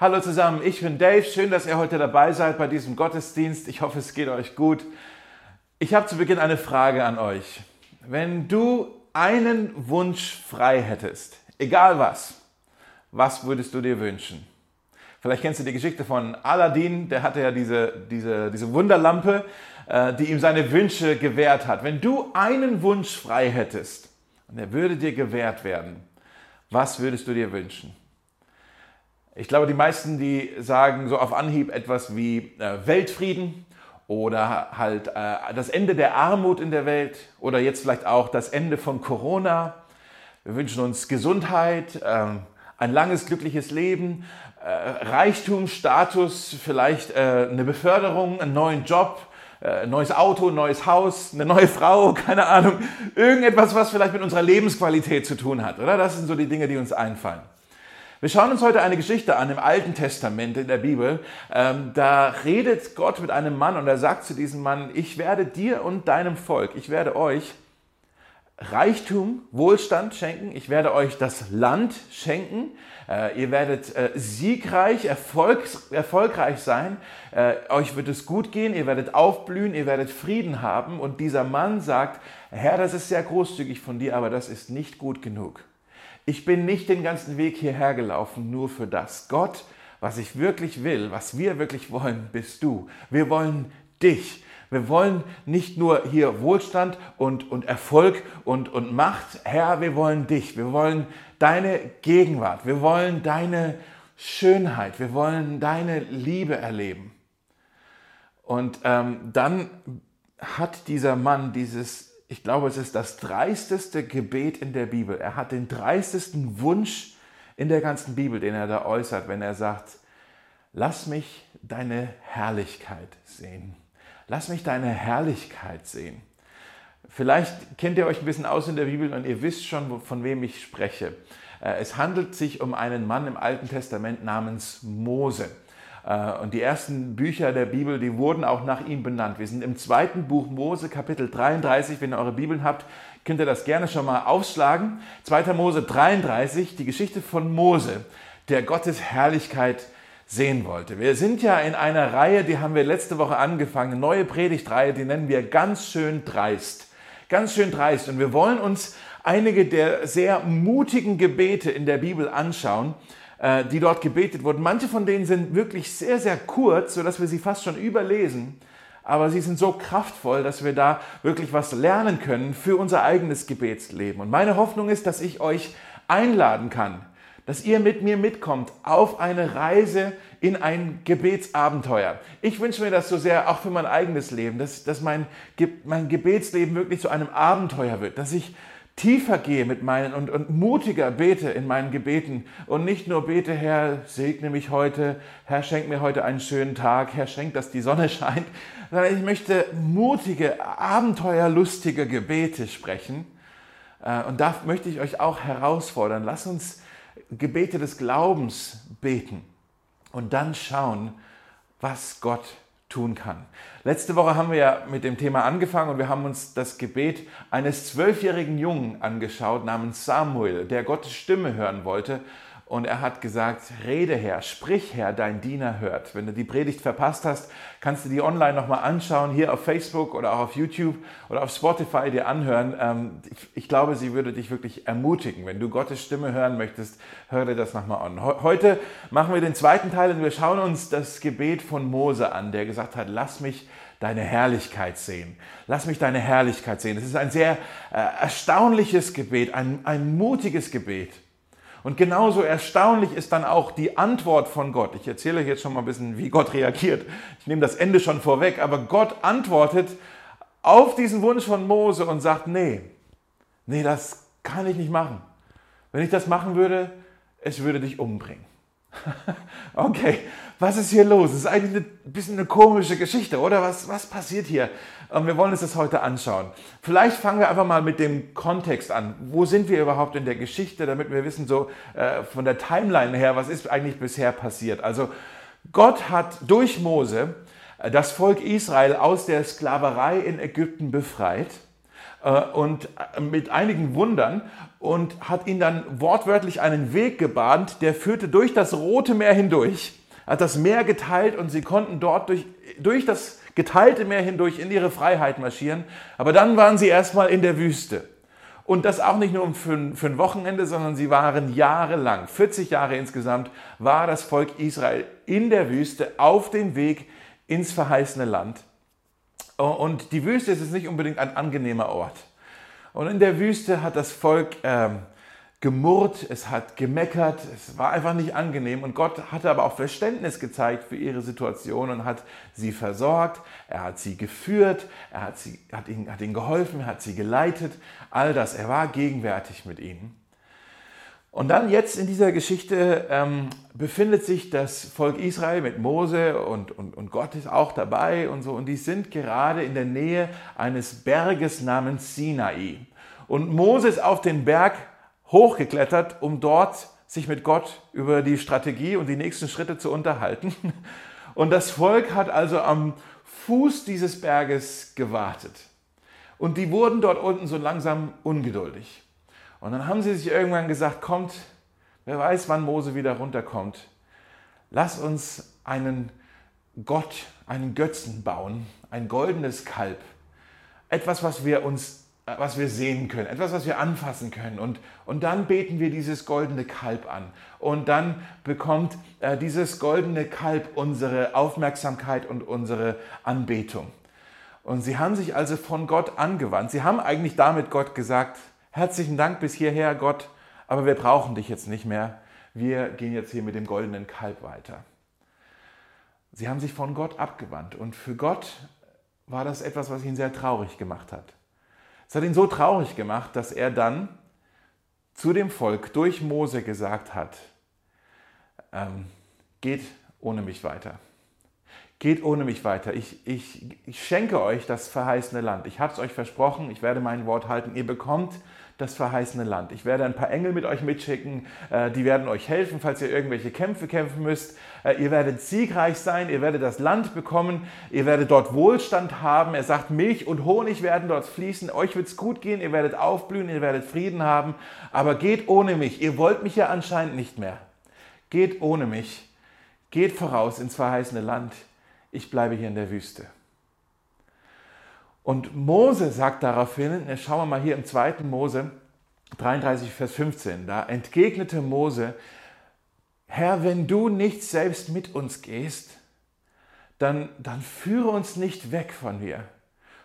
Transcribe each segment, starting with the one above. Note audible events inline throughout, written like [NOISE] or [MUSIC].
Hallo zusammen, ich bin Dave. Schön, dass ihr heute dabei seid bei diesem Gottesdienst. Ich hoffe, es geht euch gut. Ich habe zu Beginn eine Frage an euch. Wenn du einen Wunsch frei hättest, egal was, was würdest du dir wünschen? Vielleicht kennst du die Geschichte von Aladdin, der hatte ja diese, diese, diese Wunderlampe, äh, die ihm seine Wünsche gewährt hat. Wenn du einen Wunsch frei hättest und er würde dir gewährt werden, was würdest du dir wünschen? Ich glaube, die meisten, die sagen so auf Anhieb etwas wie äh, Weltfrieden oder halt äh, das Ende der Armut in der Welt oder jetzt vielleicht auch das Ende von Corona. Wir wünschen uns Gesundheit, äh, ein langes, glückliches Leben, äh, Reichtum, Status, vielleicht äh, eine Beförderung, einen neuen Job, ein äh, neues Auto, ein neues Haus, eine neue Frau, [LAUGHS] keine Ahnung. Irgendetwas, was vielleicht mit unserer Lebensqualität zu tun hat, oder? Das sind so die Dinge, die uns einfallen. Wir schauen uns heute eine Geschichte an im Alten Testament in der Bibel. Ähm, da redet Gott mit einem Mann und er sagt zu diesem Mann, ich werde dir und deinem Volk, ich werde euch Reichtum, Wohlstand schenken, ich werde euch das Land schenken, äh, ihr werdet äh, siegreich, erfolgs, erfolgreich sein, äh, euch wird es gut gehen, ihr werdet aufblühen, ihr werdet Frieden haben. Und dieser Mann sagt, Herr, das ist sehr großzügig von dir, aber das ist nicht gut genug. Ich bin nicht den ganzen Weg hierher gelaufen, nur für das. Gott, was ich wirklich will, was wir wirklich wollen, bist du. Wir wollen dich. Wir wollen nicht nur hier Wohlstand und, und Erfolg und, und Macht. Herr, wir wollen dich. Wir wollen deine Gegenwart. Wir wollen deine Schönheit. Wir wollen deine Liebe erleben. Und ähm, dann hat dieser Mann dieses ich glaube, es ist das dreisteste Gebet in der Bibel. Er hat den dreistesten Wunsch in der ganzen Bibel, den er da äußert, wenn er sagt, lass mich deine Herrlichkeit sehen. Lass mich deine Herrlichkeit sehen. Vielleicht kennt ihr euch ein bisschen aus in der Bibel und ihr wisst schon, von wem ich spreche. Äh, es handelt sich um einen Mann im Alten Testament namens Mose. Äh, und die ersten Bücher der Bibel, die wurden auch nach ihm benannt. Wir sind im zweiten Buch Mose, Kapitel 33. Wenn ihr eure Bibeln habt, könnt ihr das gerne schon mal aufschlagen. 2. Mose 33, die Geschichte von Mose, der Gottes Herrlichkeit sehen wollte. Wir sind ja in einer Reihe, die haben wir letzte Woche angefangen, eine neue Predigtreihe, die nennen wir ganz schön dreist. Ganz schön dreist. Und wir wollen uns einige der sehr mutigen Gebete in der Bibel anschauen, die dort gebetet wurden. Manche von denen sind wirklich sehr, sehr kurz, sodass wir sie fast schon überlesen. Aber sie sind so kraftvoll, dass wir da wirklich was lernen können für unser eigenes Gebetsleben. Und meine Hoffnung ist, dass ich euch einladen kann, dass ihr mit mir mitkommt auf eine Reise in ein Gebetsabenteuer. Ich wünsche mir das so sehr auch für mein eigenes Leben, dass, dass mein, mein Gebetsleben wirklich zu einem Abenteuer wird, dass ich tiefer gehe mit meinen und, und mutiger bete in meinen Gebeten. Und nicht nur bete, Herr, segne mich heute, Herr, schenk mir heute einen schönen Tag, Herr, schenk, dass die Sonne [LAUGHS] scheint, sondern ich möchte mutige, abenteuerlustige Gebete sprechen. Äh, und da möchte ich euch auch herausfordern. Lass uns Gebete des Glaubens beten. Und dann schauen, was Gott tun kann. Letzte Woche haben wir ja mit dem Thema angefangen und wir haben uns das Gebet eines zwölfjährigen Jungen angeschaut namens Samuel, der Gottes Stimme hören wollte und er hat gesagt, rede Herr, sprich Herr, dein Diener hört. Wenn du die Predigt verpasst hast, kannst du die online nochmal anschauen, hier auf Facebook oder auch auf YouTube oder auf Spotify dir anhören. Ähm, ich glaube, sie würde dich wirklich ermutigen. Wenn du Gottes Stimme hören möchtest, hör dir das nochmal an. Heute machen wir den zweiten Teil und wir schauen uns das Gebet von Mose an, der gesagt hat, lass mich deine Herrlichkeit sehen. Lass mich deine Herrlichkeit sehen. Es ist ein sehr äh, erstaunliches Gebet, ein, ein mutiges Gebet. Und genauso erstaunlich ist dann auch die Antwort von Gott. Ich erzähle euch jetzt schon mal ein bisschen, wie Gott reagiert. Ich nehme das Ende schon vorweg, aber Gott antwortet auf diesen Wunsch von Mose und sagt, nee, nee, das kann ich nicht machen. Wenn ich das machen würde, es würde dich umbringen. [LAUGHS] okay, was ist hier los? Das ist eigentlich ein bisschen eine komische Geschichte, oder? Was, was passiert hier? Und wir wollen uns das heute anschauen. Vielleicht fangen wir einfach mal mit dem Kontext an. Wo sind wir überhaupt in der Geschichte, damit wir wissen, so äh, von der Timeline her, was ist eigentlich bisher passiert? Also, Gott hat durch Mose äh, das Volk Israel aus der Sklaverei in Ägypten befreit äh, und äh, mit einigen Wundern und hat ihnen dann wortwörtlich einen Weg gebahnt, der führte durch das Rote Meer hindurch, hat das Meer geteilt und sie konnten dort durch, durch das geteilte Meer hindurch in ihre Freiheit marschieren. Aber dann waren sie erstmal in der Wüste. Und das auch nicht nur für, für ein Wochenende, sondern sie waren jahrelang, 40 Jahre insgesamt, war das Volk Israel in der Wüste auf dem Weg ins verheißene Land. Und die Wüste ist nicht unbedingt ein angenehmer Ort. Und in der Wüste hat das Volk ähm, gemurrt, es hat gemeckert, es war einfach nicht angenehm. Und Gott hatte aber auch Verständnis gezeigt für ihre Situation und hat sie versorgt, er hat sie geführt, er hat, sie, hat, ihnen, hat ihnen geholfen, er hat sie geleitet, all das. Er war gegenwärtig mit ihnen. Und dann jetzt in dieser Geschichte ähm, befindet sich das Volk Israel mit Mose und, und, und Gott ist auch dabei und so. Und die sind gerade in der Nähe eines Berges namens Sinai. Und Mose ist auf den Berg hochgeklettert, um dort sich mit Gott über die Strategie und die nächsten Schritte zu unterhalten. [LAUGHS] Und das Volk hat also am Fuß dieses Berges gewartet. Und die wurden dort unten so langsam ungeduldig. Und dann haben sie sich irgendwann gesagt, kommt, wer weiß, wann Mose wieder runterkommt. Lass uns einen Gott, einen Götzen bauen, ein goldenes Kalb. Etwas, was wir uns was wir sehen können, etwas, was wir anfassen können. Und, und dann beten wir dieses goldene Kalb an. Und dann bekommt äh, dieses goldene Kalb unsere Aufmerksamkeit und unsere Anbetung. Und sie haben sich also von Gott angewandt. Sie haben eigentlich damit Gott gesagt, Herzlichen Dank bis hierher, Gott, aber wir brauchen dich jetzt nicht mehr. Wir gehen jetzt hier mit dem goldenen Kalb weiter. Sie haben sich von Gott abgewandt und für Gott war das etwas, was ihn sehr traurig gemacht hat. Es hat ihn so traurig gemacht, dass er dann zu dem Volk durch Mose gesagt hat, ähm, geht ohne mich weiter. Geht ohne mich weiter. Ich, ich, ich schenke euch das verheißene Land. Ich habe es euch versprochen, ich werde mein Wort halten. Ihr bekommt das verheißene Land. Ich werde ein paar Engel mit euch mitschicken, äh, die werden euch helfen, falls ihr irgendwelche Kämpfe kämpfen müsst. Äh, ihr werdet siegreich sein, ihr werdet das Land bekommen, ihr werdet dort Wohlstand haben. Er sagt, Milch und Honig werden dort fließen, euch wird es gut gehen, ihr werdet aufblühen, ihr werdet Frieden haben, aber geht ohne mich. Ihr wollt mich ja anscheinend nicht mehr. Geht ohne mich. Geht voraus ins verheißene Land. Ich bleibe hier in der Wüste. Und Mose sagt daraufhin, schauen wir mal hier im 2. Mose 33, Vers 15, da entgegnete Mose, Herr, wenn du nicht selbst mit uns gehst, dann, dann führe uns nicht weg von hier.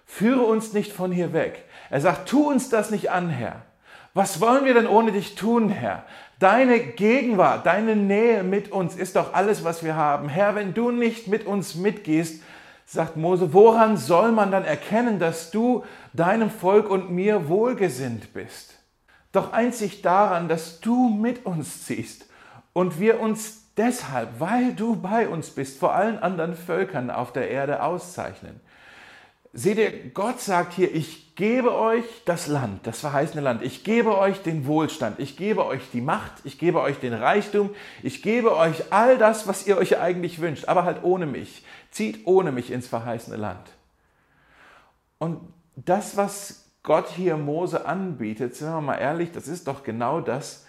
Führe uns nicht von hier weg. Er sagt, tu uns das nicht an, Herr. Was wollen wir denn ohne dich tun, Herr? Deine Gegenwart, deine Nähe mit uns ist doch alles, was wir haben. Herr, wenn du nicht mit uns mitgehst, sagt Mose, woran soll man dann erkennen, dass du deinem Volk und mir wohlgesinnt bist? Doch einzig daran, dass du mit uns ziehst und wir uns deshalb, weil du bei uns bist, vor allen anderen Völkern auf der Erde auszeichnen. Seht ihr, Gott sagt hier, ich gebe euch das Land, das verheißene Land. Ich gebe euch den Wohlstand. Ich gebe euch die Macht. Ich gebe euch den Reichtum. Ich gebe euch all das, was ihr euch eigentlich wünscht, aber halt ohne mich. Zieht ohne mich ins verheißene Land. Und das, was Gott hier Mose anbietet, sind wir mal ehrlich, das ist doch genau das,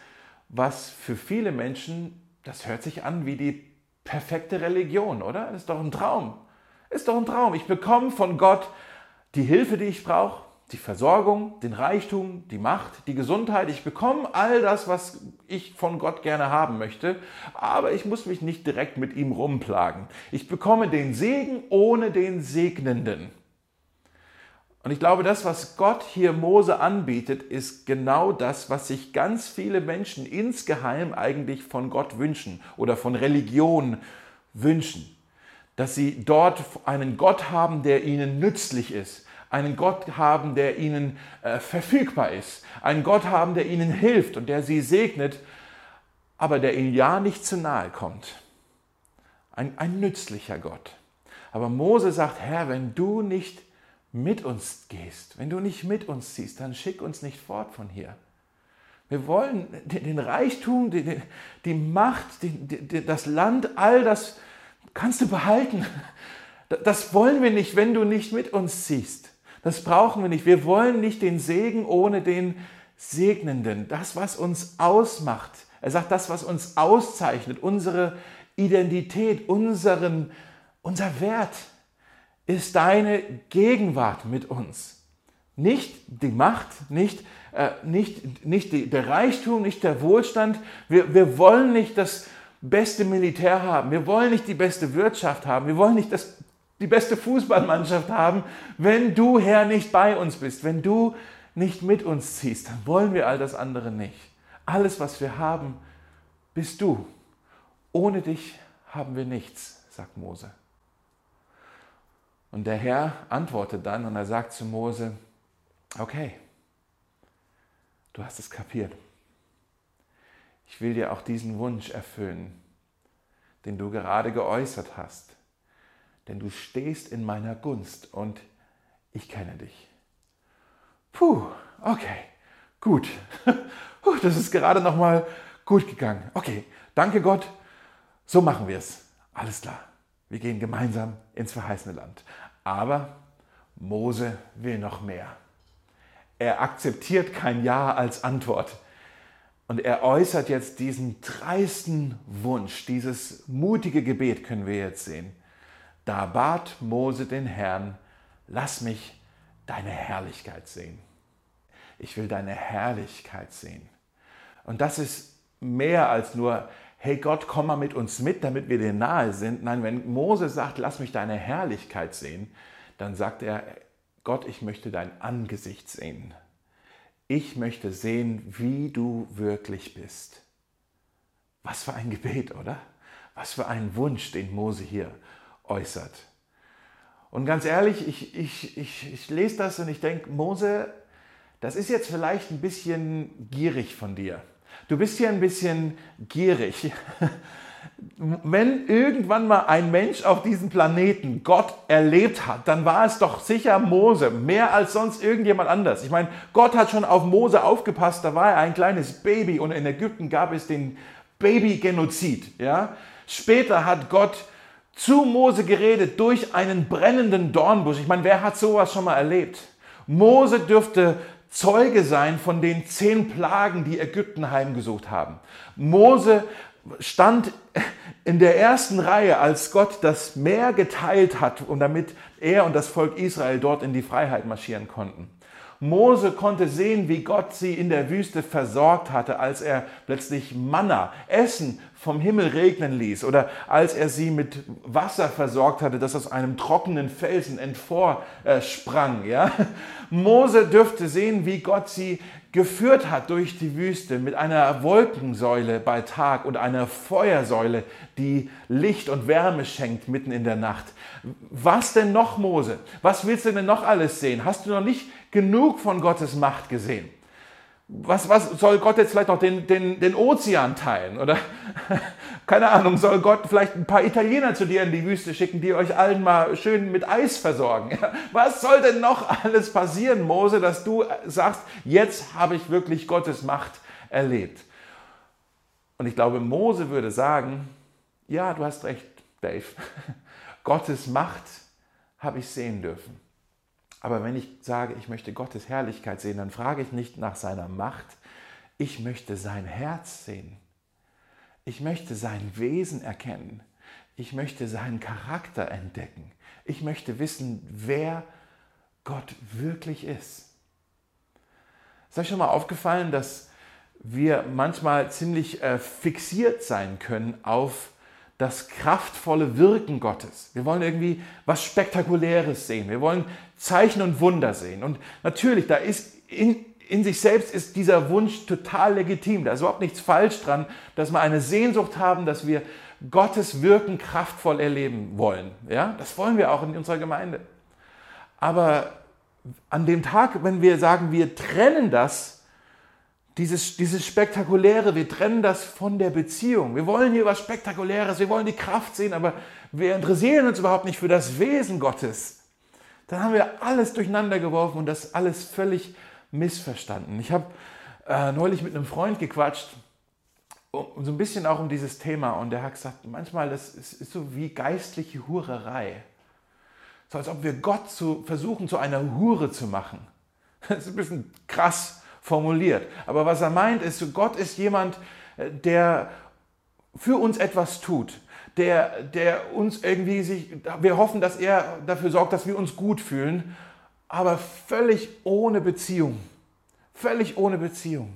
was für viele Menschen, das hört sich an wie die perfekte Religion, oder? Das ist doch ein Traum. Ist doch ein Traum. Ich bekomme von Gott die Hilfe, die ich brauche, die Versorgung, den Reichtum, die Macht, die Gesundheit. Ich bekomme all das, was ich von Gott gerne haben möchte, aber ich muss mich nicht direkt mit ihm rumplagen. Ich bekomme den Segen ohne den Segnenden. Und ich glaube, das, was Gott hier Mose anbietet, ist genau das, was sich ganz viele Menschen insgeheim eigentlich von Gott wünschen oder von Religion wünschen dass sie dort einen Gott haben, der ihnen nützlich ist, einen Gott haben, der ihnen äh, verfügbar ist, einen Gott haben, der ihnen hilft und der sie segnet, aber der ihnen ja nicht zu nahe kommt. Ein, ein nützlicher Gott. Aber Mose sagt, Herr, wenn du nicht mit uns gehst, wenn du nicht mit uns ziehst, dann schick uns nicht fort von hier. Wir wollen den Reichtum, die, die Macht, die, das Land, all das, kannst du behalten. Das wollen wir nicht, wenn du nicht mit uns ziehst. Das brauchen wir nicht. Wir wollen nicht den Segen ohne den Segnenden. Das, was uns ausmacht. Er sagt, das, was uns auszeichnet, unsere Identität, unseren, unser Wert, ist deine Gegenwart mit uns. Nicht die Macht, nicht, äh, nicht, nicht die, der Reichtum, nicht der Wohlstand. Wir, wir wollen nicht das beste Militär haben. Wir wollen nicht die beste Wirtschaft haben. Wir wollen nicht das, die beste Fußballmannschaft haben, wenn du, Herr, nicht bei uns bist. Wenn du nicht mit uns ziehst, dann wollen wir all das andere nicht. Alles, was wir haben, bist du. Ohne dich haben wir nichts, sagt Mose. Und der Herr antwortet dann und er sagt zu Mose, okay, du hast es kapiert. Ich will dir auch diesen Wunsch erfüllen, den du gerade geäußert hast. Denn du stehst in meiner Gunst und ich kenne dich. Puh, okay, gut. [LAUGHS] Das ist gerade noch mal gut gegangen. Okay, danke Gott. So machen wir es. Alles klar. Wir gehen gemeinsam ins verheißene Land. Aber Mose will noch mehr. Er akzeptiert kein Ja als Antwort. Und er äußert jetzt diesen dreisten Wunsch, dieses mutige Gebet können wir jetzt sehen. Da bat Mose den Herrn, lass mich deine Herrlichkeit sehen. Ich will deine Herrlichkeit sehen. Und das ist mehr als nur, hey Gott, komm mal mit uns mit, damit wir dir nahe sind. Nein, wenn Mose sagt, lass mich deine Herrlichkeit sehen, dann sagt er, Gott, ich möchte dein Angesicht sehen. Ich möchte sehen, wie du wirklich bist. Was für ein Gebet, oder? Was für ein Wunsch, den Mose hier äußert. Und ganz ehrlich, ich, ich, ich, ich lese das und ich denke, Mose, das ist jetzt vielleicht ein bisschen gierig von dir. Du bist hier ein bisschen gierig. [LAUGHS] Wenn irgendwann mal ein Mensch auf diesem Planeten Gott erlebt hat, dann war es doch sicher Mose, mehr als sonst irgendjemand anders. Ich meine, Gott hat schon auf Mose aufgepasst, da war er ein kleines Baby und in Ägypten gab es den Babygenozid. Ja? Später hat Gott zu Mose geredet durch einen brennenden Dornbusch. Ich meine, wer hat sowas schon mal erlebt? Mose dürfte Zeuge sein von den zehn Plagen, die Ägypten heimgesucht haben. Mose stand in der ersten Reihe, als Gott das Meer geteilt hat und damit er und das Volk Israel dort in die Freiheit marschieren konnten. Mose konnte sehen, wie Gott sie in der Wüste versorgt hatte, als er plötzlich Manna, Essen vom Himmel regnen ließ oder als er sie mit Wasser versorgt hatte, das aus einem trockenen Felsen entvorsprang. Ja? Mose dürfte sehen, wie Gott sie geführt hat durch die Wüste mit einer Wolkensäule bei Tag und einer Feuersäule, die Licht und Wärme schenkt mitten in der Nacht. Was denn noch, Mose? Was willst du denn noch alles sehen? Hast du noch nicht genug von Gottes Macht gesehen? was, was soll Gott jetzt vielleicht noch den, den, den Ozean teilen? Oder keine Ahnung, soll Gott vielleicht ein paar Italiener zu dir in die Wüste schicken, die euch allen mal schön mit Eis versorgen? Was soll denn noch alles passieren, Mose, dass du sagst, jetzt habe ich wirklich Gottes Macht erlebt? Und ich glaube, Mose würde sagen, ja, du hast recht, Dave. [LAUGHS] Gottes Macht habe ich sehen dürfen. Aber wenn ich sage, ich möchte Gottes Herrlichkeit sehen, dann frage ich nicht nach seiner Macht, ich möchte sein Herz sehen. Ich möchte sein Wesen erkennen. Ich möchte seinen Charakter entdecken. Ich möchte wissen, wer Gott wirklich ist. Ist euch schon mal aufgefallen, dass wir manchmal ziemlich äh, fixiert sein können auf das kraftvolle Wirken Gottes. Wir wollen irgendwie was Spektakuläres sehen. Wir wollen Zeichen und Wunder sehen. Und natürlich, da ist in, in sich selbst ist dieser Wunsch total legitim. Da ist überhaupt nichts falsch dran, dass wir eine Sehnsucht haben, dass wir Gottes Wirken kraftvoll erleben wollen. Ja, das wollen wir auch in unserer Gemeinde. Aber an dem Tag, wenn wir sagen, wir trennen das dieses, dieses Spektakuläre, wir trennen das von der Beziehung. Wir wollen hier was Spektakuläres, wir wollen die Kraft sehen, aber wir interessieren uns überhaupt nicht für das Wesen Gottes. Dann haben wir alles durcheinander geworfen und das alles völlig missverstanden. Ich habe äh, neulich mit einem Freund gequatscht, um, so ein bisschen auch um dieses Thema und der hat gesagt, manchmal das ist, ist so wie geistliche Hurerei. So als ob wir Gott zu, versuchen, zu einer Hure zu machen. [LAUGHS] Das ist ein bisschen krass formuliert. Aber was er meint, ist, Gott ist jemand, äh, der für uns etwas tut, der, der uns irgendwie sich, wir hoffen, dass er dafür sorgt, dass wir uns gut fühlen, aber völlig ohne Beziehung. Völlig ohne Beziehung.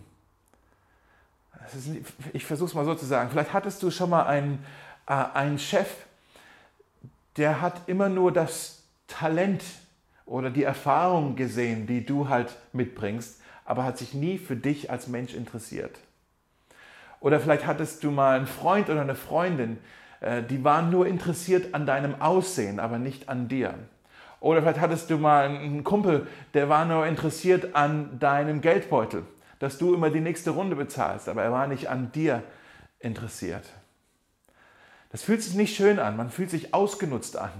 Ist, ich versuche es mal so zu sagen. Vielleicht hattest du schon mal einen, äh, einen Chef, der hat immer nur das Talent oder die Erfahrung gesehen, die du halt mitbringst, aber hat sich nie für dich als Mensch interessiert. Oder vielleicht hattest du mal einen Freund oder eine Freundin, äh, die waren nur interessiert an deinem Aussehen, aber nicht an dir. Oder vielleicht hattest du mal einen Kumpel, der war nur interessiert an deinem Geldbeutel, dass du immer die nächste Runde bezahlst, aber er war nicht an dir interessiert. Das fühlt sich nicht schön an, man fühlt sich ausgenutzt an.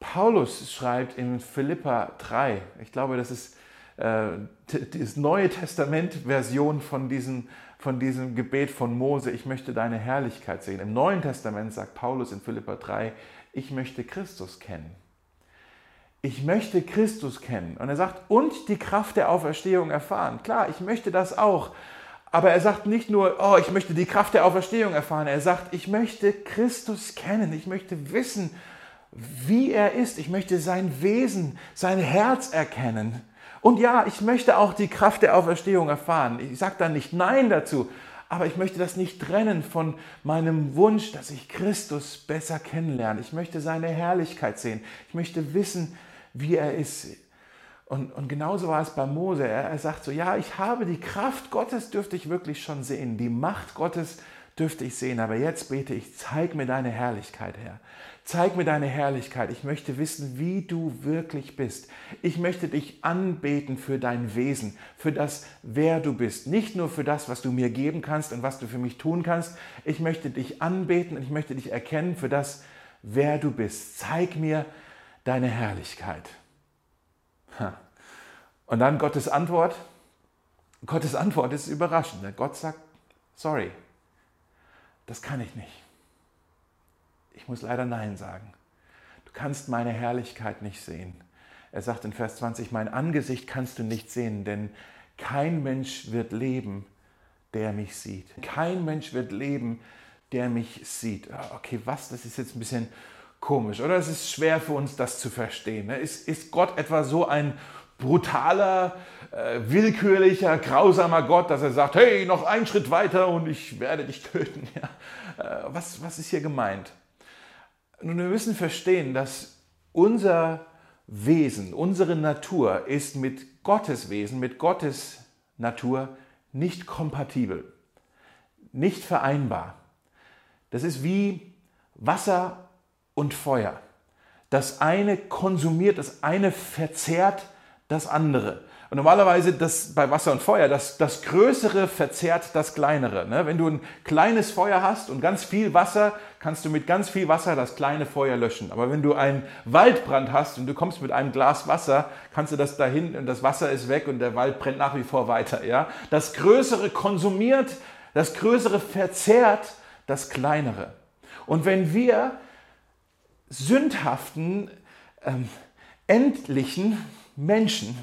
Paulus schreibt in Philippa 3, ich glaube, das ist äh, die Neue Testament-Version von diesem, von diesem Gebet von Mose, ich möchte deine Herrlichkeit sehen. Im Neuen Testament sagt Paulus in Philippa 3, ich möchte Christus kennen. Ich möchte Christus kennen. Und er sagt, und die Kraft der Auferstehung erfahren. Klar, ich möchte das auch. Aber er sagt nicht nur, oh, ich möchte die Kraft der Auferstehung erfahren. Er sagt, ich möchte Christus kennen. Ich möchte wissen, wie er ist. Ich möchte sein Wesen, sein Herz erkennen. Und ja, ich möchte auch die Kraft der Auferstehung erfahren. Ich sage da nicht Nein dazu, aber ich möchte das nicht trennen von meinem Wunsch, dass ich Christus besser kennenlerne. Ich möchte seine Herrlichkeit sehen. Ich möchte wissen, wie er ist. Und, und genauso war es bei Mose. Er, er sagt so, ja, ich habe die Kraft Gottes, dürfte ich wirklich schon sehen. Die Macht Gottes dürfte ich sehen. Aber jetzt bete ich, zeig mir deine Herrlichkeit, Herr. Zeig mir deine Herrlichkeit. Ich möchte wissen, wie du wirklich bist. Ich möchte dich anbeten für dein Wesen, für das, wer du bist. Nicht nur für das, was du mir geben kannst und was du für mich tun kannst. Ich möchte dich anbeten und ich möchte dich erkennen für das, wer du bist. Zeig mir deine Herrlichkeit. Und dann Gottes Antwort. Gottes Antwort ist überraschend. Gott sagt, sorry, das kann ich nicht. Ich muss leider Nein sagen. Du kannst meine Herrlichkeit nicht sehen. Er sagt in Vers 20, mein Angesicht kannst du nicht sehen, denn kein Mensch wird leben, der mich sieht. Kein Mensch wird leben, der mich sieht. Ah, okay, was? Das ist jetzt ein bisschen komisch, oder? Es ist schwer für uns, das zu verstehen. Ne? Ist, ist Gott etwa so ein brutaler, äh, willkürlicher, grausamer Gott, dass er sagt, hey, noch einen Schritt weiter und ich werde dich töten? [LAUGHS] Ja. Äh, was, was ist hier gemeint? Nun, wir müssen verstehen, dass unser Wesen, unsere Natur ist mit Gottes Wesen, mit Gottes Natur nicht kompatibel, nicht vereinbar. Das ist wie Wasser und Feuer. Das eine konsumiert, das eine verzehrt das andere. Und normalerweise das bei Wasser und Feuer, das, das Größere verzehrt das Kleinere. Ne? Wenn du ein kleines Feuer hast und ganz viel Wasser, kannst du mit ganz viel Wasser das kleine Feuer löschen. Aber wenn du einen Waldbrand hast und du kommst mit einem Glas Wasser, kannst du das dahin und das Wasser ist weg und der Wald brennt nach wie vor weiter. Ja? Das Größere konsumiert, das Größere verzehrt das Kleinere. Und wenn wir sündhaften, ähm, endlichen Menschen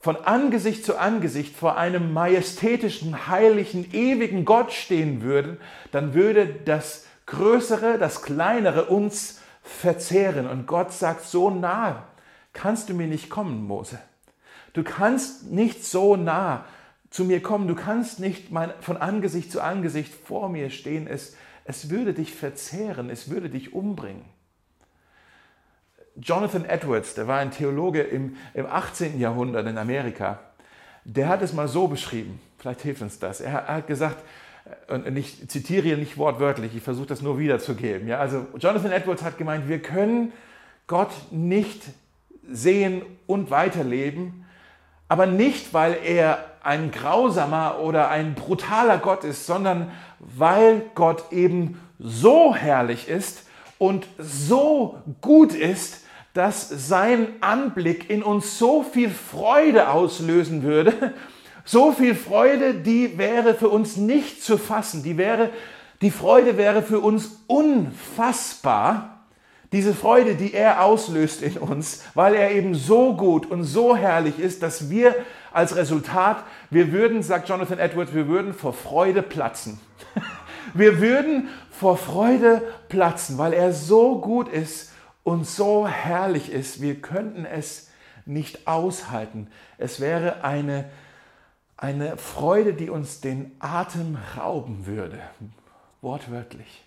von Angesicht zu Angesicht vor einem majestätischen, heiligen, ewigen Gott stehen würden, dann würde das Größere, das Kleinere uns verzehren. Und Gott sagt, so nah kannst du mir nicht kommen, Mose. Du kannst nicht so nah zu mir kommen. Du kannst nicht mein, von Angesicht zu Angesicht vor mir stehen. Es, es würde dich verzehren, es würde dich umbringen. Jonathan Edwards, der war ein Theologe im, im 18. Jahrhundert in Amerika, der hat es mal so beschrieben, vielleicht hilft uns das. Er, hat gesagt, und ich zitiere hier nicht wortwörtlich, ich versuche das nur wiederzugeben. Ja, also Jonathan Edwards hat gemeint, wir können Gott nicht sehen und weiterleben, aber nicht, weil er ein grausamer oder ein brutaler Gott ist, sondern weil Gott eben so herrlich ist und so gut ist, dass sein Anblick in uns so viel Freude auslösen würde, so viel Freude, die wäre für uns nicht zu fassen, die wäre die Freude wäre für uns unfassbar, Diese Freude, die er auslöst in uns, weil er eben so gut und so herrlich ist, dass wir als Resultat, wir würden, sagt Jonathan Edwards, wir würden vor Freude platzen. [LAUGHS] Wir würden vor Freude platzen, weil er so gut ist und so herrlich ist. Wir könnten es nicht aushalten. Es wäre eine, eine Freude, die uns den Atem rauben würde. Wortwörtlich.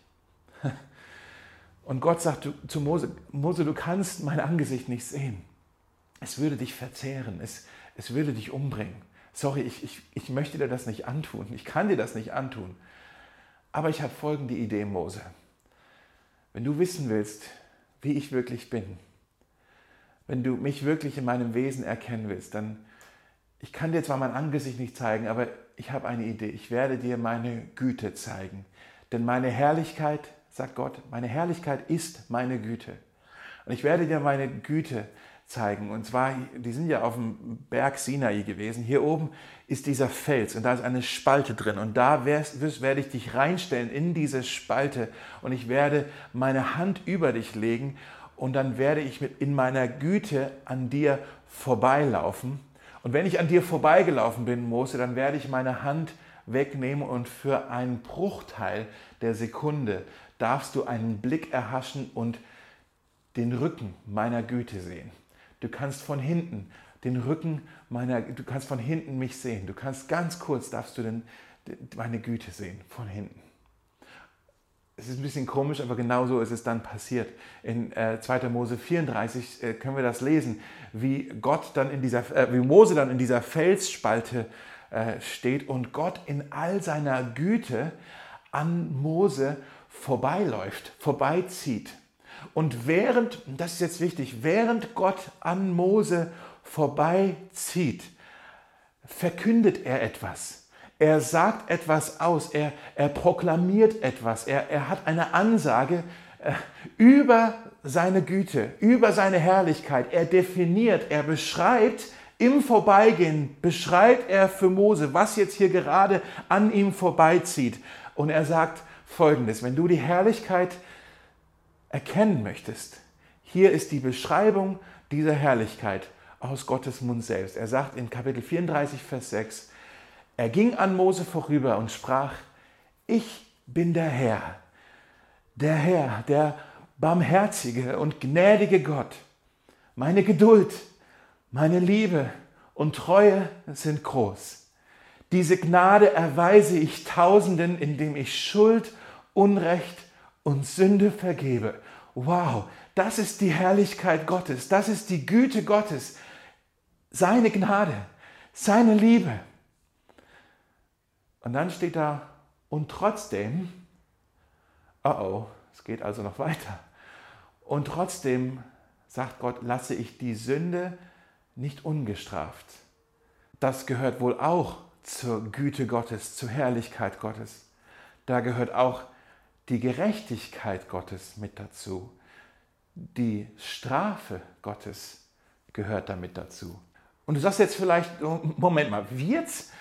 Und Gott sagt zu Mose, Mose, du kannst mein Angesicht nicht sehen. Es würde dich verzehren, es, es würde dich umbringen. Sorry, ich, ich, ich möchte dir das nicht antun. Ich kann dir das nicht antun. Aber ich habe folgende Idee, Mose. Wenn du wissen willst, wie ich wirklich bin, wenn du mich wirklich in meinem Wesen erkennen willst, dann, ich kann dir zwar mein Angesicht nicht zeigen, aber ich habe eine Idee. Ich werde dir meine Güte zeigen. Denn meine Herrlichkeit, sagt Gott, meine Herrlichkeit ist meine Güte. Und ich werde dir meine Güte zeigen. Und zwar, die sind ja auf dem Berg Sinai gewesen. Hier oben ist dieser Fels und da ist eine Spalte drin. Und da werde ich dich reinstellen in diese Spalte und ich werde meine Hand über dich legen und dann werde ich mit in meiner Güte an dir vorbeilaufen. Und wenn ich an dir vorbeigelaufen bin, Mose, dann werde ich meine Hand wegnehmen und für einen Bruchteil der Sekunde darfst du einen Blick erhaschen und den Rücken meiner Güte sehen. Du kannst von hinten den Rücken meiner, du kannst von hinten mich sehen. Du kannst ganz kurz, darfst du den, meine Güte sehen, von hinten. Es ist ein bisschen komisch, aber genau so ist es dann passiert. In äh, 2. Mose 34 äh, können wir das lesen, wie Gott dann in dieser, äh, wie Mose dann in dieser Felsspalte äh, steht und Gott in all seiner Güte an Mose vorbeiläuft, vorbeizieht. Und während, das ist jetzt wichtig, während Gott an Mose vorbeizieht, verkündet er etwas. Er sagt etwas aus, er, er proklamiert etwas, er, er hat eine Ansage äh, über seine Güte, über seine Herrlichkeit. Er definiert, er beschreibt im Vorbeigehen, beschreibt er für Mose, was jetzt hier gerade an ihm vorbeizieht. Und er sagt folgendes, wenn du die Herrlichkeit erkennen möchtest, hier ist die Beschreibung dieser Herrlichkeit aus Gottes Mund selbst. Er sagt in Kapitel 34, Vers 6, er ging an Mose vorüber und sprach, ich bin der Herr, der Herr, der barmherzige und gnädige Gott. Meine Geduld, meine Liebe und Treue sind groß. Diese Gnade erweise ich Tausenden, indem ich Schuld, Unrecht und Sünde vergebe. Wow, das ist die Herrlichkeit Gottes, das ist die Güte Gottes, seine Gnade, seine Liebe. Und dann steht da, und trotzdem, oh oh, es geht also noch weiter, und trotzdem sagt Gott, lasse ich die Sünde nicht ungestraft. Das gehört wohl auch zur Güte Gottes, zur Herrlichkeit Gottes. Da gehört auch die Gerechtigkeit Gottes mit dazu. Die Strafe Gottes gehört damit dazu. Und du sagst jetzt vielleicht, oh, Moment mal, jetzt?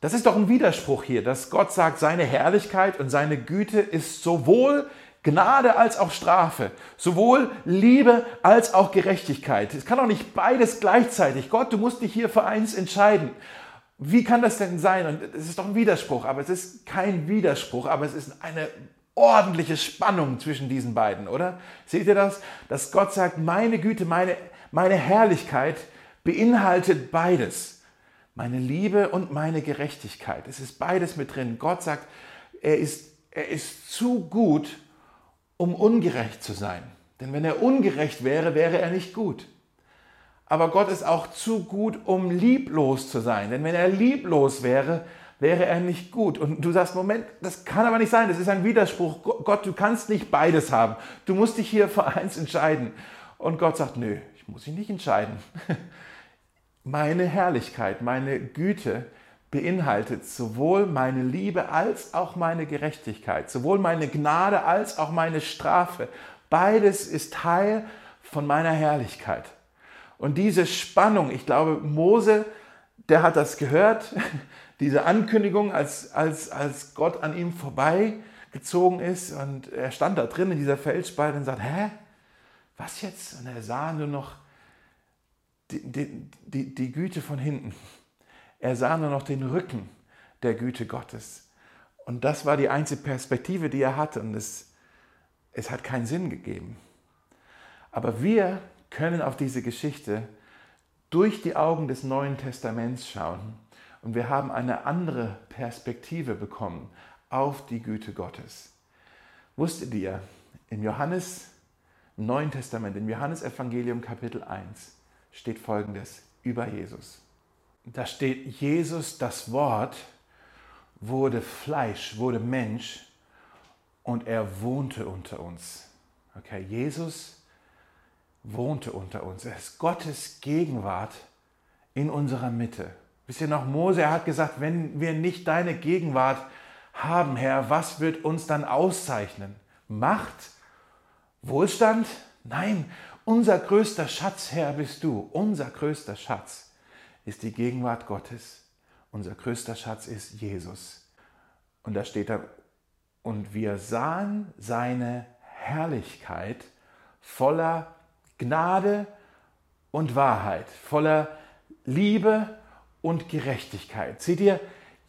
Das ist doch ein Widerspruch hier, dass Gott sagt, seine Herrlichkeit und seine Güte ist sowohl Gnade als auch Strafe, sowohl Liebe als auch Gerechtigkeit. Es kann doch nicht beides gleichzeitig. Gott, du musst dich hier für eins entscheiden. Wie kann das denn sein? Und es ist doch ein Widerspruch, aber es ist kein Widerspruch, aber es ist eine ordentliche Spannung zwischen diesen beiden, oder? Seht ihr das? Dass Gott sagt, meine Güte, meine, meine Herrlichkeit beinhaltet beides. Meine Liebe und meine Gerechtigkeit. Es ist beides mit drin. Gott sagt, er ist, er ist zu gut, um ungerecht zu sein. Denn wenn er ungerecht wäre, wäre er nicht gut. Aber Gott ist auch zu gut, um lieblos zu sein. Denn wenn er lieblos wäre, wäre er nicht gut. Und du sagst, Moment, das kann aber nicht sein, das ist ein Widerspruch. Gott, du kannst nicht beides haben. Du musst dich hier für eins entscheiden. Und Gott sagt, nö, ich muss mich nicht entscheiden. [LAUGHS] Meine Herrlichkeit, meine Güte beinhaltet sowohl meine Liebe als auch meine Gerechtigkeit, sowohl meine Gnade als auch meine Strafe. Beides ist Teil von meiner Herrlichkeit. Und diese Spannung, ich glaube, Mose, der hat das gehört, diese Ankündigung, als, als, als Gott an ihm vorbeigezogen ist und er stand da drin in dieser Felsspalte und sagt, hä? was jetzt? Und er sah nur noch die, die, die, die Güte von hinten. Er sah nur noch den Rücken der Güte Gottes. Und das war die einzige Perspektive, die er hatte. Und es, es hat keinen Sinn gegeben. Aber wir können auf diese Geschichte durch die Augen des Neuen Testaments schauen. Und wir haben eine andere Perspektive bekommen auf die Güte Gottes. Wusstet ihr, im Johannes Neuen Testament, im Johannesevangelium Kapitel 1, steht folgendes über Jesus. Da steht, Jesus, das Wort, wurde Fleisch, wurde Mensch und er wohnte unter uns. Okay, Jesus wohnte unter uns. Er ist Gottes Gegenwart in unserer Mitte. Wisst ihr noch, Mose, er hat gesagt, wenn wir nicht deine Gegenwart haben, Herr, was wird uns dann auszeichnen? Macht? Wohlstand? Nein, unser größter Schatz, Herr, bist du. Unser größter Schatz ist die Gegenwart Gottes. Unser größter Schatz ist Jesus. Und da steht da, und wir sahen seine Herrlichkeit voller Gnade und Wahrheit, voller Liebe und Gerechtigkeit. Seht ihr,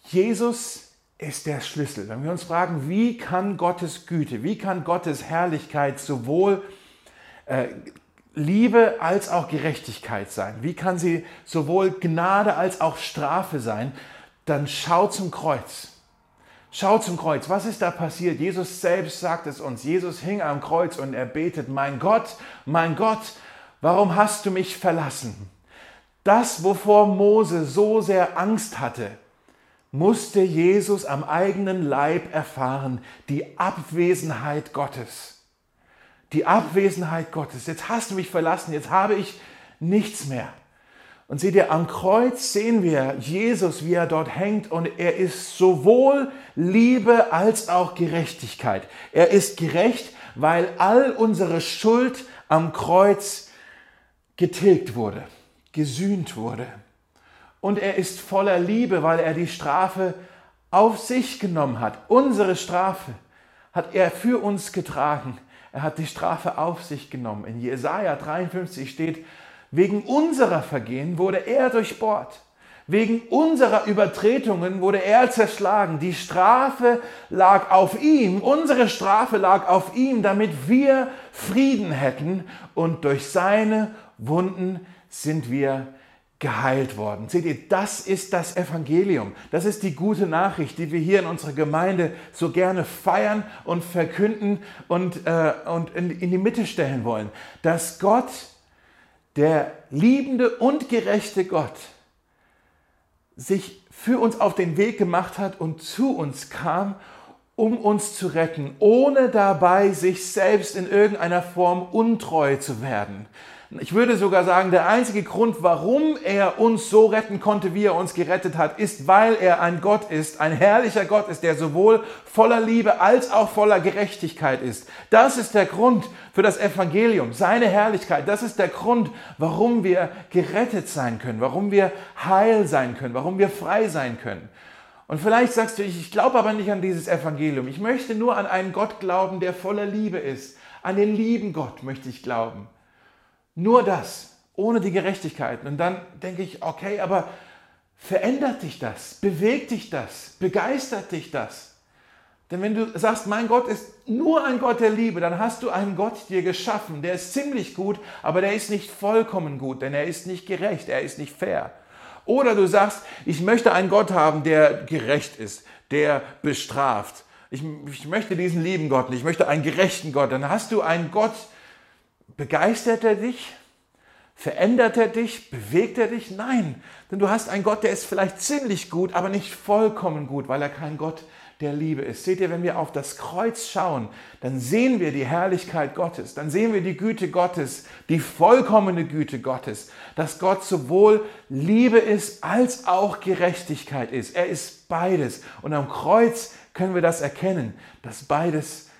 Jesus ist der Schlüssel. Wenn wir uns fragen, wie kann Gottes Güte, wie kann Gottes Herrlichkeit sowohl äh, Liebe als auch Gerechtigkeit sein? Wie kann sie sowohl Gnade als auch Strafe sein? Dann schau zum Kreuz. Schau zum Kreuz. Was ist da passiert? Jesus selbst sagt es uns. Jesus hing am Kreuz und er betet, mein Gott, mein Gott, warum hast du mich verlassen? Das, wovor Mose so sehr Angst hatte, musste Jesus am eigenen Leib erfahren, die Abwesenheit Gottes die Abwesenheit Gottes. Jetzt hast du mich verlassen, jetzt habe ich nichts mehr. Und seht ihr, am Kreuz sehen wir Jesus, wie er dort hängt und er ist sowohl Liebe als auch Gerechtigkeit. Er ist gerecht, weil all unsere Schuld am Kreuz getilgt wurde, gesühnt wurde. Und er ist voller Liebe, weil er die Strafe auf sich genommen hat. Unsere Strafe hat er für uns getragen. Er hat die Strafe auf sich genommen. In Jesaja 53 steht, wegen unserer Vergehen wurde er durchbohrt. Wegen unserer Übertretungen wurde er zerschlagen. Die Strafe lag auf ihm, unsere Strafe lag auf ihm, damit wir Frieden hätten und durch seine Wunden sind wir geheilt worden. Seht ihr, das ist das Evangelium. Das ist die gute Nachricht, die wir hier in unserer Gemeinde so gerne feiern und verkünden und, äh, und in, in die Mitte stellen wollen. Dass Gott, der liebende und gerechte Gott, sich für uns auf den Weg gemacht hat und zu uns kam, um uns zu retten, ohne dabei sich selbst in irgendeiner Form untreu zu werden. Ich würde sogar sagen, der einzige Grund, warum er uns so retten konnte, wie er uns gerettet hat, ist, weil er ein Gott ist, ein herrlicher Gott ist, der sowohl voller Liebe als auch voller Gerechtigkeit ist. Das ist der Grund für das Evangelium, seine Herrlichkeit. Das ist der Grund, warum wir gerettet sein können, warum wir heil sein können, warum wir frei sein können. Und vielleicht sagst du, ich glaube aber nicht an dieses Evangelium. Ich möchte nur an einen Gott glauben, der voller Liebe ist. An den lieben Gott möchte ich glauben. Nur das, ohne die Gerechtigkeit. Und dann denke ich, okay, aber verändert dich das? Bewegt dich das? Begeistert dich das? Denn wenn du sagst, mein Gott ist nur ein Gott der Liebe, dann hast du einen Gott dir geschaffen, der ist ziemlich gut, aber der ist nicht vollkommen gut, denn er ist nicht gerecht, er ist nicht fair. Oder du sagst, ich möchte einen Gott haben, der gerecht ist, der bestraft. Ich, ich möchte diesen lieben Gott ich möchte einen gerechten Gott. Dann hast du einen Gott, Begeistert er dich? Verändert er dich? Bewegt er dich? Nein, denn du hast einen Gott, der ist vielleicht ziemlich gut, aber nicht vollkommen gut, weil er kein Gott der Liebe ist. Seht ihr, wenn wir auf das Kreuz schauen, dann sehen wir die Herrlichkeit Gottes, dann sehen wir die Güte Gottes, die vollkommene Güte Gottes, dass Gott sowohl Liebe ist als auch Gerechtigkeit ist. Er ist beides. Und am Kreuz können wir das erkennen, dass beides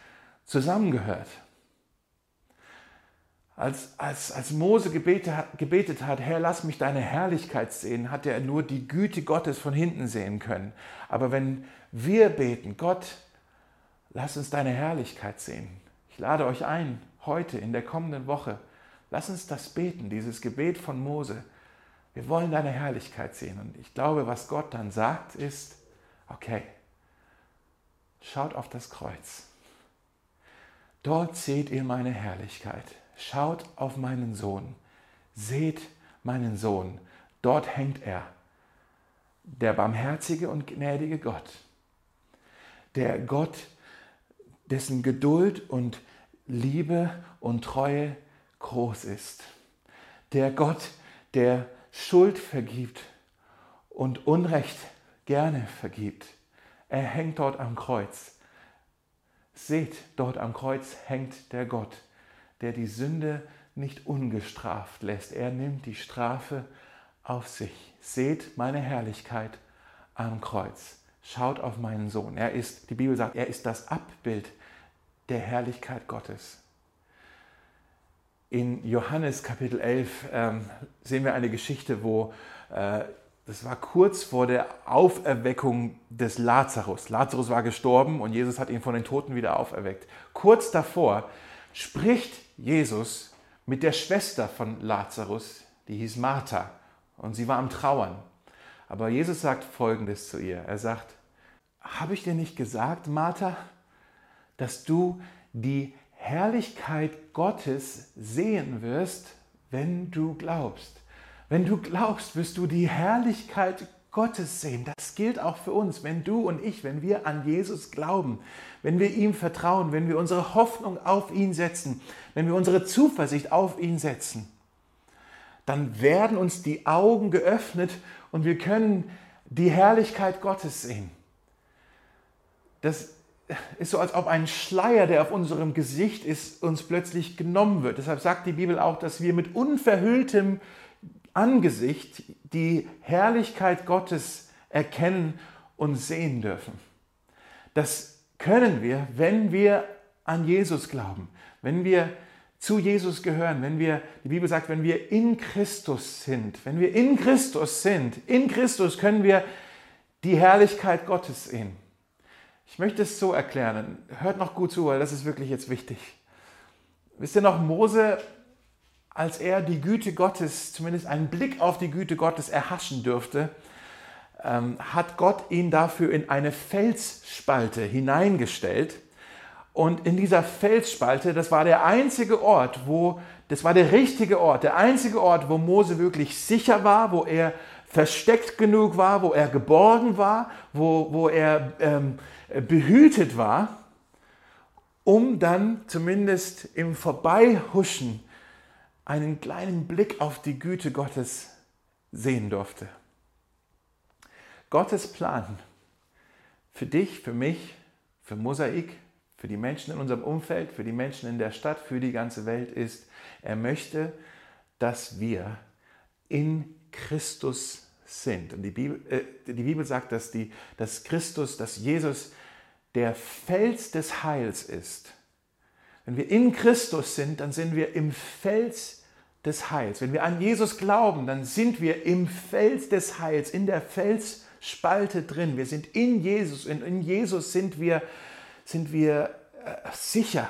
zusammengehört. Als, als, als Mose gebetet, gebetet hat, Herr, lass mich deine Herrlichkeit sehen, hat er nur die Güte Gottes von hinten sehen können. Aber wenn wir beten, Gott, lass uns deine Herrlichkeit sehen. Ich lade euch ein, heute, in der kommenden Woche, lass uns das beten, dieses Gebet von Mose. Wir wollen deine Herrlichkeit sehen. Und ich glaube, was Gott dann sagt, ist, okay, schaut auf das Kreuz. Dort seht ihr meine Herrlichkeit. Schaut auf meinen Sohn. Seht meinen Sohn. Dort hängt er. Der barmherzige und gnädige Gott. Der Gott, dessen Geduld und Liebe und Treue groß ist. Der Gott, der Schuld vergibt und Unrecht gerne vergibt. Er hängt dort am Kreuz. Seht, dort am Kreuz hängt der Gott, der die Sünde nicht ungestraft lässt. Er nimmt die Strafe auf sich. Seht meine Herrlichkeit am Kreuz. Schaut auf meinen Sohn. Er ist, die Bibel sagt, er ist das Abbild der Herrlichkeit Gottes. In Johannes Kapitel 11 ähm, sehen wir eine Geschichte, wo äh, das war kurz vor der Auferweckung des Lazarus. Lazarus war gestorben und Jesus hat ihn von den Toten wieder auferweckt. Kurz davor spricht Jesus mit der Schwester von Lazarus, die hieß Martha, und sie war am Trauern. Aber Jesus sagt Folgendes zu ihr. Er sagt, habe ich dir nicht gesagt, Martha, dass du die Herrlichkeit Gottes sehen wirst, wenn du glaubst. Wenn du glaubst, wirst du die Herrlichkeit Gottes sehen. Das gilt auch für uns, wenn du und ich, wenn wir an Jesus glauben, wenn wir ihm vertrauen, wenn wir unsere Hoffnung auf ihn setzen, wenn wir unsere Zuversicht auf ihn setzen, dann werden uns die Augen geöffnet und wir können die Herrlichkeit Gottes sehen. Das ist so, als ob ein Schleier, der auf unserem Gesicht ist, uns plötzlich genommen wird. Deshalb sagt die Bibel auch, dass wir mit unverhülltem Angesicht die Herrlichkeit Gottes erkennen und sehen dürfen. Das können wir, wenn wir an Jesus glauben, wenn wir zu Jesus gehören, wenn wir, die Bibel sagt, wenn wir in Christus sind, wenn wir in Christus sind, in Christus können wir die Herrlichkeit Gottes sehen. Ich möchte es so erklären. Hört noch gut zu, weil das ist wirklich jetzt wichtig. Wisst ihr noch, Mose, als er die Güte Gottes, zumindest einen Blick auf die Güte Gottes erhaschen dürfte, ähm, hat Gott ihn dafür in eine Felsspalte hineingestellt. Und in dieser Felsspalte, das war der einzige Ort, wo, das war der richtige Ort, der einzige Ort, wo Mose wirklich sicher war, wo er versteckt genug war, wo er geborgen war, wo, wo er ähm, behütet war, um dann zumindest im Vorbeihuschen einen kleinen Blick auf die Güte Gottes sehen durfte. Gottes Plan für dich, für mich, für Mosaik, für die Menschen in unserem Umfeld, für die Menschen in der Stadt, für die ganze Welt ist, er möchte, dass wir in Christus sind. Und die Bibel, äh, die Bibel sagt, dass, die, dass Christus, dass Jesus der Fels des Heils ist. Wenn wir in Christus sind, dann sind wir im Fels des Heils. Wenn wir an Jesus glauben, dann sind wir im Fels des Heils, in der Felsspalte drin. Wir sind in Jesus und in Jesus sind wir, sind wir äh, sicher.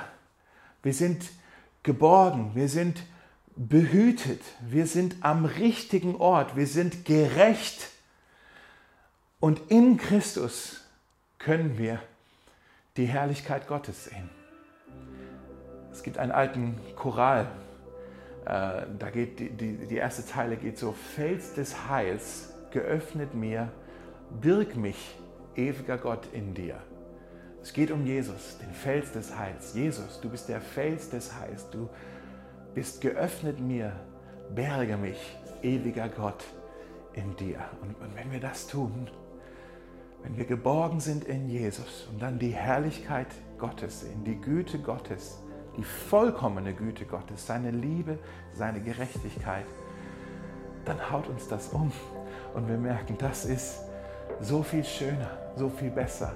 Wir sind geborgen. Wir sind behütet, wir sind am richtigen Ort, wir sind gerecht und in Christus können wir die Herrlichkeit Gottes sehen. Es gibt einen alten Choral, da geht die, die, die erste Zeile geht so, Fels des Heils, geöffnet mir, birg mich, ewiger Gott in dir. Es geht um Jesus, den Fels des Heils. Jesus, du bist der Fels des Heils. Du bist geöffnet mir, berge mich, ewiger Gott, in dir. Und, und wenn wir das tun, wenn wir geborgen sind in Jesus und dann die Herrlichkeit Gottes sehen, die Güte Gottes, die vollkommene Güte Gottes, seine Liebe, seine Gerechtigkeit, dann haut uns das um. Und wir merken, das ist so viel schöner, so viel besser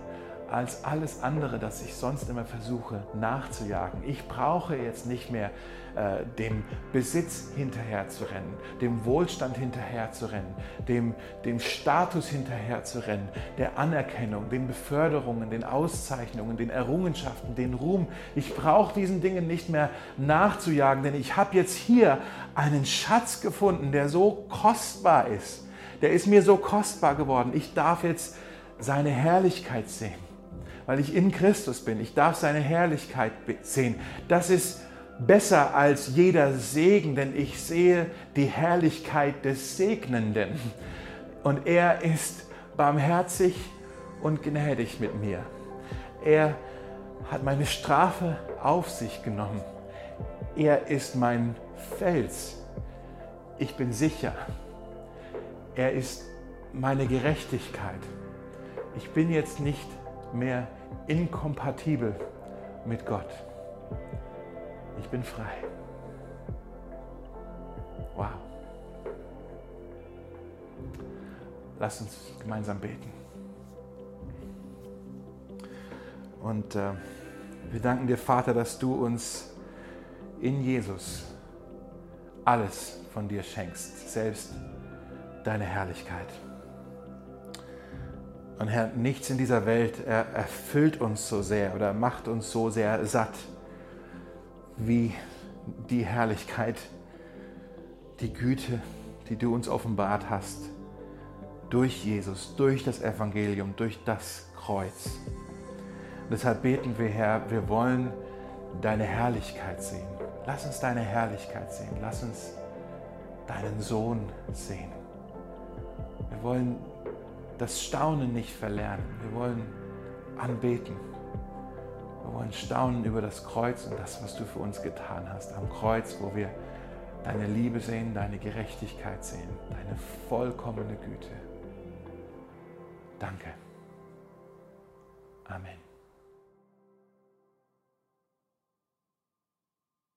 als alles andere, das ich sonst immer versuche nachzujagen. Ich brauche jetzt nicht mehr äh, dem Besitz hinterher zu rennen, dem Wohlstand hinterher zu rennen, dem, dem Status hinterher zu rennen, der Anerkennung, den Beförderungen, den Auszeichnungen, den Errungenschaften, den Ruhm. Ich brauche diesen Dingen nicht mehr nachzujagen, denn ich habe jetzt hier einen Schatz gefunden, der so kostbar ist. Der ist mir so kostbar geworden. Ich darf jetzt seine Herrlichkeit sehen weil ich in Christus bin. Ich darf seine Herrlichkeit sehen. Das ist besser als jeder Segen, denn ich sehe die Herrlichkeit des Segnenden. Und er ist barmherzig und gnädig mit mir. Er hat meine Strafe auf sich genommen. Er ist mein Fels. Ich bin sicher. Er ist meine Gerechtigkeit. Ich bin jetzt nicht mehr inkompatibel mit Gott. Ich bin frei. Wow. Lass uns gemeinsam beten. Und äh, wir danken dir, Vater, dass du uns in Jesus alles von dir schenkst, selbst deine Herrlichkeit. Und Herr, nichts in dieser Welt erfüllt uns so sehr oder macht uns so sehr satt wie die Herrlichkeit, die Güte, die du uns offenbart hast durch Jesus, durch das Evangelium, durch das Kreuz. Deshalb beten wir, Herr, wir wollen deine Herrlichkeit sehen. Lass uns deine Herrlichkeit sehen. Lass uns deinen Sohn sehen. Wir wollen das Staunen nicht verlernen. Wir wollen anbeten. Wir wollen staunen über das Kreuz und das, was du für uns getan hast. Am Kreuz, wo wir deine Liebe sehen, deine Gerechtigkeit sehen, deine vollkommene Güte. Danke. Amen.